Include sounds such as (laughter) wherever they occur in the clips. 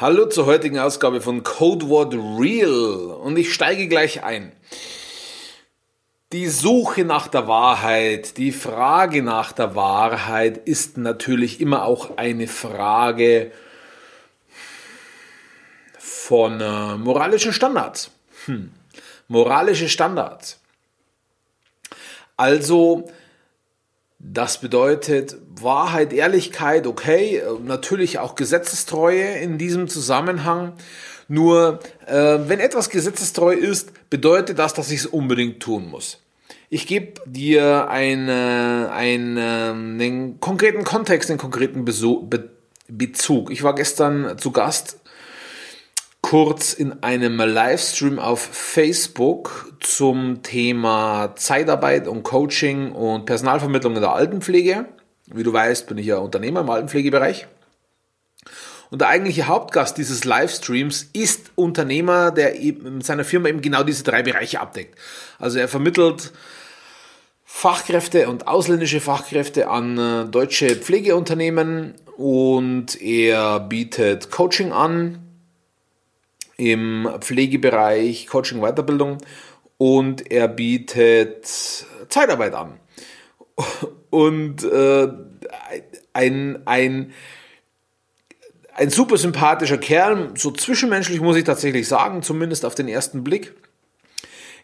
Hallo zur heutigen Ausgabe von Codeword Real und ich steige gleich ein. Die Suche nach der Wahrheit, die Frage nach der Wahrheit ist natürlich immer auch eine Frage von äh, moralischen Standards. Hm. Moralische Standards. Also das bedeutet Wahrheit, Ehrlichkeit, okay, natürlich auch Gesetzestreue in diesem Zusammenhang. Nur äh, wenn etwas gesetzestreu ist, bedeutet das, dass ich es unbedingt tun muss. Ich gebe dir eine, eine, einen konkreten Kontext, einen konkreten Bezug. Ich war gestern zu Gast kurz in einem Livestream auf Facebook zum Thema Zeitarbeit und Coaching und Personalvermittlung in der Altenpflege. Wie du weißt, bin ich ja Unternehmer im Altenpflegebereich. Und der eigentliche Hauptgast dieses Livestreams ist Unternehmer, der mit seiner Firma eben genau diese drei Bereiche abdeckt. Also er vermittelt Fachkräfte und ausländische Fachkräfte an äh, deutsche Pflegeunternehmen und er bietet Coaching an, im Pflegebereich Coaching Weiterbildung und er bietet Zeitarbeit an. Und äh, ein, ein, ein super sympathischer Kerl, so zwischenmenschlich muss ich tatsächlich sagen, zumindest auf den ersten Blick.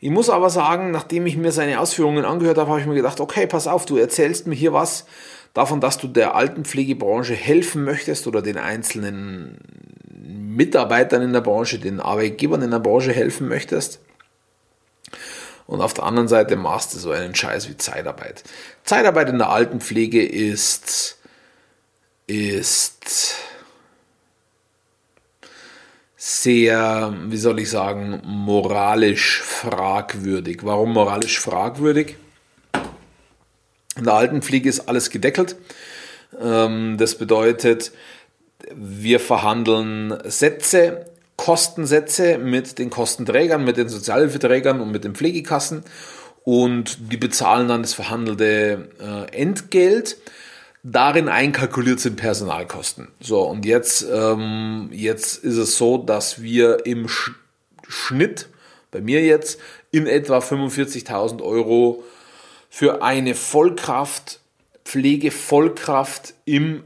Ich muss aber sagen, nachdem ich mir seine Ausführungen angehört habe, habe ich mir gedacht, okay, pass auf, du erzählst mir hier was davon, dass du der Altenpflegebranche helfen möchtest oder den einzelnen Mitarbeitern in der Branche, den Arbeitgebern in der Branche helfen möchtest. Und auf der anderen Seite machst du so einen Scheiß wie Zeitarbeit. Zeitarbeit in der Altenpflege ist, ist sehr, wie soll ich sagen, moralisch fragwürdig. Warum moralisch fragwürdig? In der Altenpflege ist alles gedeckelt. Ähm, das bedeutet, wir verhandeln Sätze, Kostensätze mit den Kostenträgern, mit den Sozialhilfeträgern und mit den Pflegekassen und die bezahlen dann das verhandelte äh, Entgelt. Darin einkalkuliert sind Personalkosten. So, und jetzt, ähm, jetzt ist es so, dass wir im Sch Schnitt, bei mir jetzt, in etwa 45.000 Euro für eine Vollkraft, Pflegevollkraft im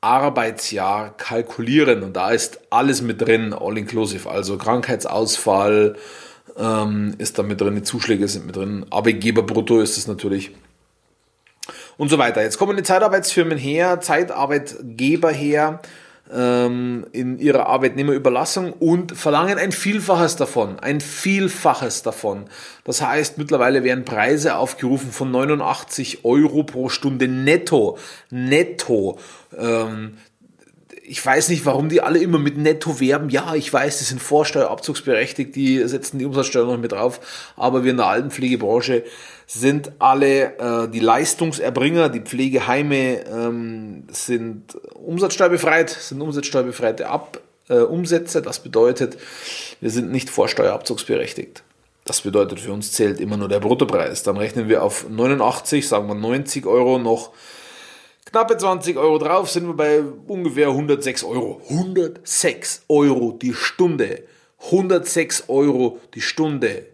Arbeitsjahr kalkulieren. Und da ist alles mit drin, all inclusive, also Krankheitsausfall ähm, ist da mit drin, die Zuschläge sind mit drin, Arbeitgeberbrutto ist es natürlich. Und so weiter. Jetzt kommen die Zeitarbeitsfirmen her, Zeitarbeitgeber her, ähm, in ihrer Arbeitnehmerüberlassung und verlangen ein Vielfaches davon. Ein Vielfaches davon. Das heißt, mittlerweile werden Preise aufgerufen von 89 Euro pro Stunde netto. Netto. Ähm, ich weiß nicht, warum die alle immer mit Netto werben. Ja, ich weiß, die sind vorsteuerabzugsberechtigt, die setzen die Umsatzsteuer noch mit drauf, aber wir in der Altenpflegebranche sind alle äh, die Leistungserbringer, die Pflegeheime ähm, sind umsatzsteuerbefreit, sind umsatzsteuerbefreite Ab, äh, Umsätze. Das bedeutet, wir sind nicht vorsteuerabzugsberechtigt. Das bedeutet, für uns zählt immer nur der Bruttopreis. Dann rechnen wir auf 89, sagen wir 90 Euro noch knappe 20 Euro drauf, sind wir bei ungefähr 106 Euro. 106 Euro die Stunde. 106 Euro die Stunde.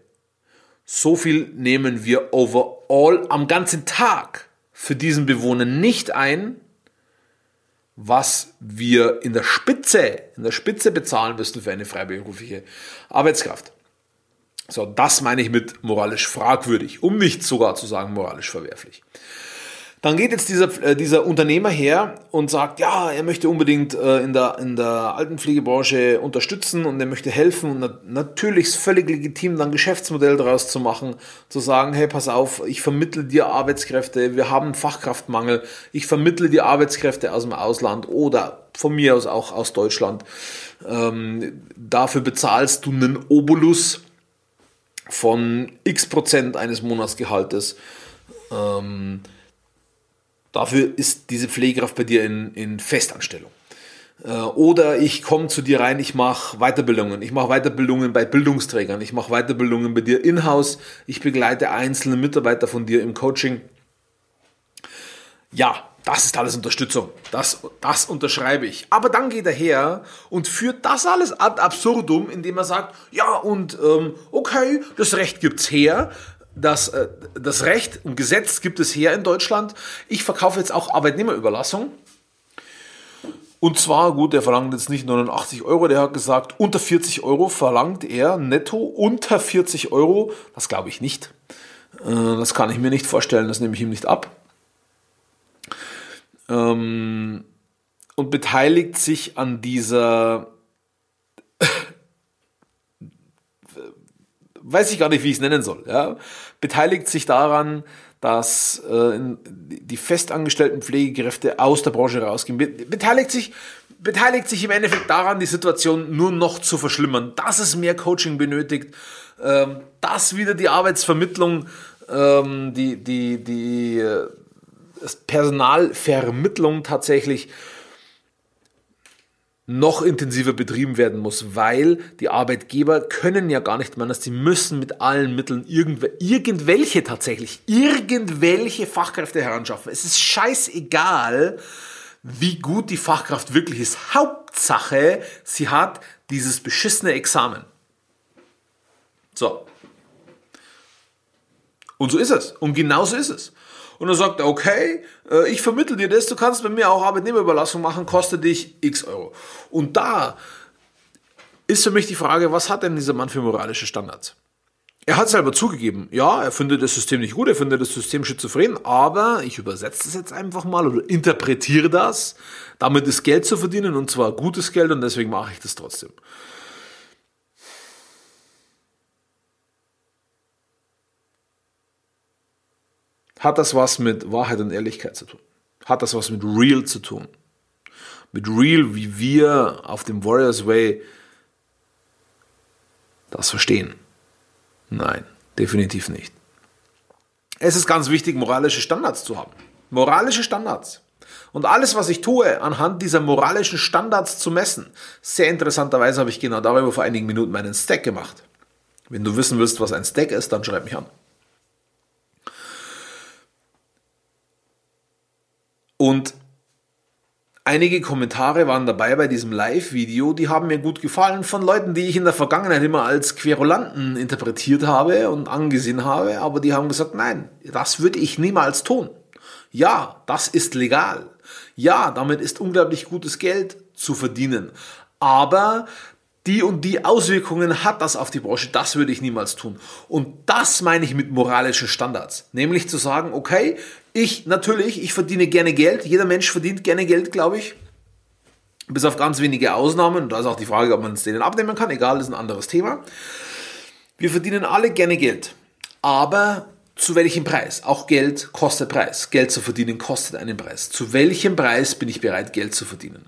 So viel nehmen wir overall am ganzen Tag für diesen Bewohner nicht ein, was wir in der Spitze, in der Spitze bezahlen müssen für eine freiberufliche Arbeitskraft. So, das meine ich mit moralisch fragwürdig, um nicht sogar zu sagen moralisch verwerflich. Dann geht jetzt dieser, äh, dieser Unternehmer her und sagt, ja, er möchte unbedingt äh, in, der, in der Altenpflegebranche unterstützen und er möchte helfen. Und na, natürlich ist völlig legitim, dann Geschäftsmodell daraus zu machen, zu sagen, hey, pass auf, ich vermittle dir Arbeitskräfte, wir haben Fachkraftmangel, ich vermittle dir Arbeitskräfte aus dem Ausland oder von mir aus auch aus Deutschland. Ähm, dafür bezahlst du einen Obolus von x Prozent eines Monatsgehaltes. Ähm, Dafür ist diese Pflegekraft bei dir in, in Festanstellung. Äh, oder ich komme zu dir rein, ich mache Weiterbildungen. Ich mache Weiterbildungen bei Bildungsträgern. Ich mache Weiterbildungen bei dir in-house. Ich begleite einzelne Mitarbeiter von dir im Coaching. Ja, das ist alles Unterstützung. Das, das unterschreibe ich. Aber dann geht er her und führt das alles ad absurdum, indem er sagt, ja und ähm, okay, das Recht gibt's her. Das, äh, das Recht und Gesetz gibt es her in Deutschland. Ich verkaufe jetzt auch Arbeitnehmerüberlassung. Und zwar, gut, der verlangt jetzt nicht 89 Euro, der hat gesagt, unter 40 Euro verlangt er netto unter 40 Euro. Das glaube ich nicht. Äh, das kann ich mir nicht vorstellen, das nehme ich ihm nicht ab ähm, und beteiligt sich an dieser, weiß ich gar nicht, wie ich es nennen soll, ja, beteiligt sich daran, dass äh, die festangestellten Pflegekräfte aus der Branche rausgehen, beteiligt sich, beteiligt sich im Endeffekt daran, die Situation nur noch zu verschlimmern, dass es mehr Coaching benötigt, ähm, dass wieder die Arbeitsvermittlung, ähm, die, die, die, äh, Personalvermittlung tatsächlich noch intensiver betrieben werden muss, weil die Arbeitgeber können ja gar nicht mehr anders, die müssen mit allen Mitteln irgendw irgendwelche tatsächlich, irgendwelche Fachkräfte heranschaffen. Es ist scheißegal, wie gut die Fachkraft wirklich ist. Hauptsache, sie hat dieses beschissene Examen. So. Und so ist es. Und genauso ist es. Und dann sagt er, okay, äh, ich vermittel dir das, du kannst bei mir auch Arbeitnehmerüberlassung machen, kostet dich x Euro. Und da ist für mich die Frage, was hat denn dieser Mann für moralische Standards? Er hat selber zugegeben, ja, er findet das System nicht gut, er findet das System schizophren, aber ich übersetze das jetzt einfach mal oder interpretiere das. Damit ist Geld zu verdienen und zwar gutes Geld und deswegen mache ich das trotzdem. Hat das was mit Wahrheit und Ehrlichkeit zu tun? Hat das was mit Real zu tun? Mit Real, wie wir auf dem Warriors Way das verstehen? Nein, definitiv nicht. Es ist ganz wichtig, moralische Standards zu haben. Moralische Standards. Und alles, was ich tue, anhand dieser moralischen Standards zu messen. Sehr interessanterweise habe ich genau darüber vor einigen Minuten meinen Stack gemacht. Wenn du wissen willst, was ein Stack ist, dann schreib mich an. Und einige Kommentare waren dabei bei diesem Live-Video, die haben mir gut gefallen von Leuten, die ich in der Vergangenheit immer als Querulanten interpretiert habe und angesehen habe, aber die haben gesagt, nein, das würde ich niemals tun. Ja, das ist legal. Ja, damit ist unglaublich gutes Geld zu verdienen. Aber die und die Auswirkungen hat das auf die Branche, das würde ich niemals tun. Und das meine ich mit moralischen Standards. Nämlich zu sagen, okay, ich natürlich, ich verdiene gerne Geld, jeder Mensch verdient gerne Geld, glaube ich. Bis auf ganz wenige Ausnahmen. Da ist auch die Frage, ob man es denen abnehmen kann. Egal, das ist ein anderes Thema. Wir verdienen alle gerne Geld. Aber zu welchem Preis? Auch Geld kostet Preis. Geld zu verdienen kostet einen Preis. Zu welchem Preis bin ich bereit, Geld zu verdienen?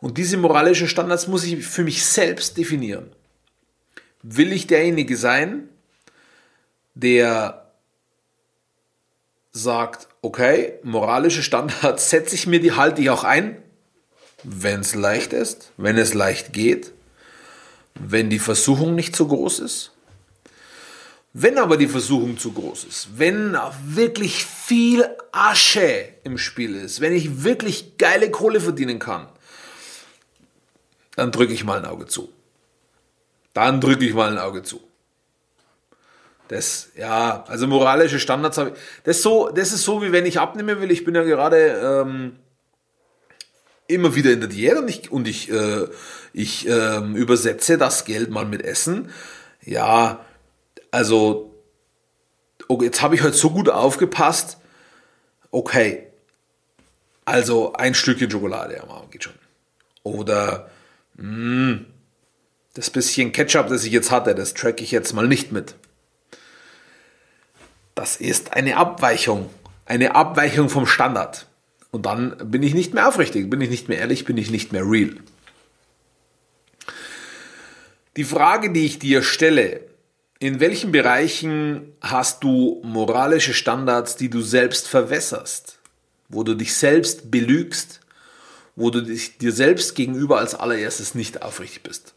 Und diese moralischen Standards muss ich für mich selbst definieren. Will ich derjenige sein, der sagt, okay, moralische Standards (laughs) setze ich mir, die halte ich auch ein, wenn es leicht ist, wenn es leicht geht, wenn die Versuchung nicht so groß ist. Wenn aber die Versuchung zu groß ist, wenn wirklich viel Asche im Spiel ist, wenn ich wirklich geile Kohle verdienen kann, dann drücke ich mal ein Auge zu. Dann drücke ich mal ein Auge zu. Das, ja, also moralische Standards habe ich. Das, so, das ist so, wie wenn ich abnehmen will. Ich bin ja gerade ähm, immer wieder in der Diät und ich, und ich, äh, ich äh, übersetze das Geld mal mit Essen. Ja, also, okay, jetzt habe ich halt so gut aufgepasst. Okay, also ein Stückchen Schokolade am Abend geht schon. Oder hm, das bisschen Ketchup, das ich jetzt hatte, das track ich jetzt mal nicht mit. Das ist eine Abweichung, eine Abweichung vom Standard. Und dann bin ich nicht mehr aufrichtig, bin ich nicht mehr ehrlich, bin ich nicht mehr real. Die Frage, die ich dir stelle, in welchen Bereichen hast du moralische Standards, die du selbst verwässerst, wo du dich selbst belügst, wo du dich dir selbst gegenüber als allererstes nicht aufrichtig bist.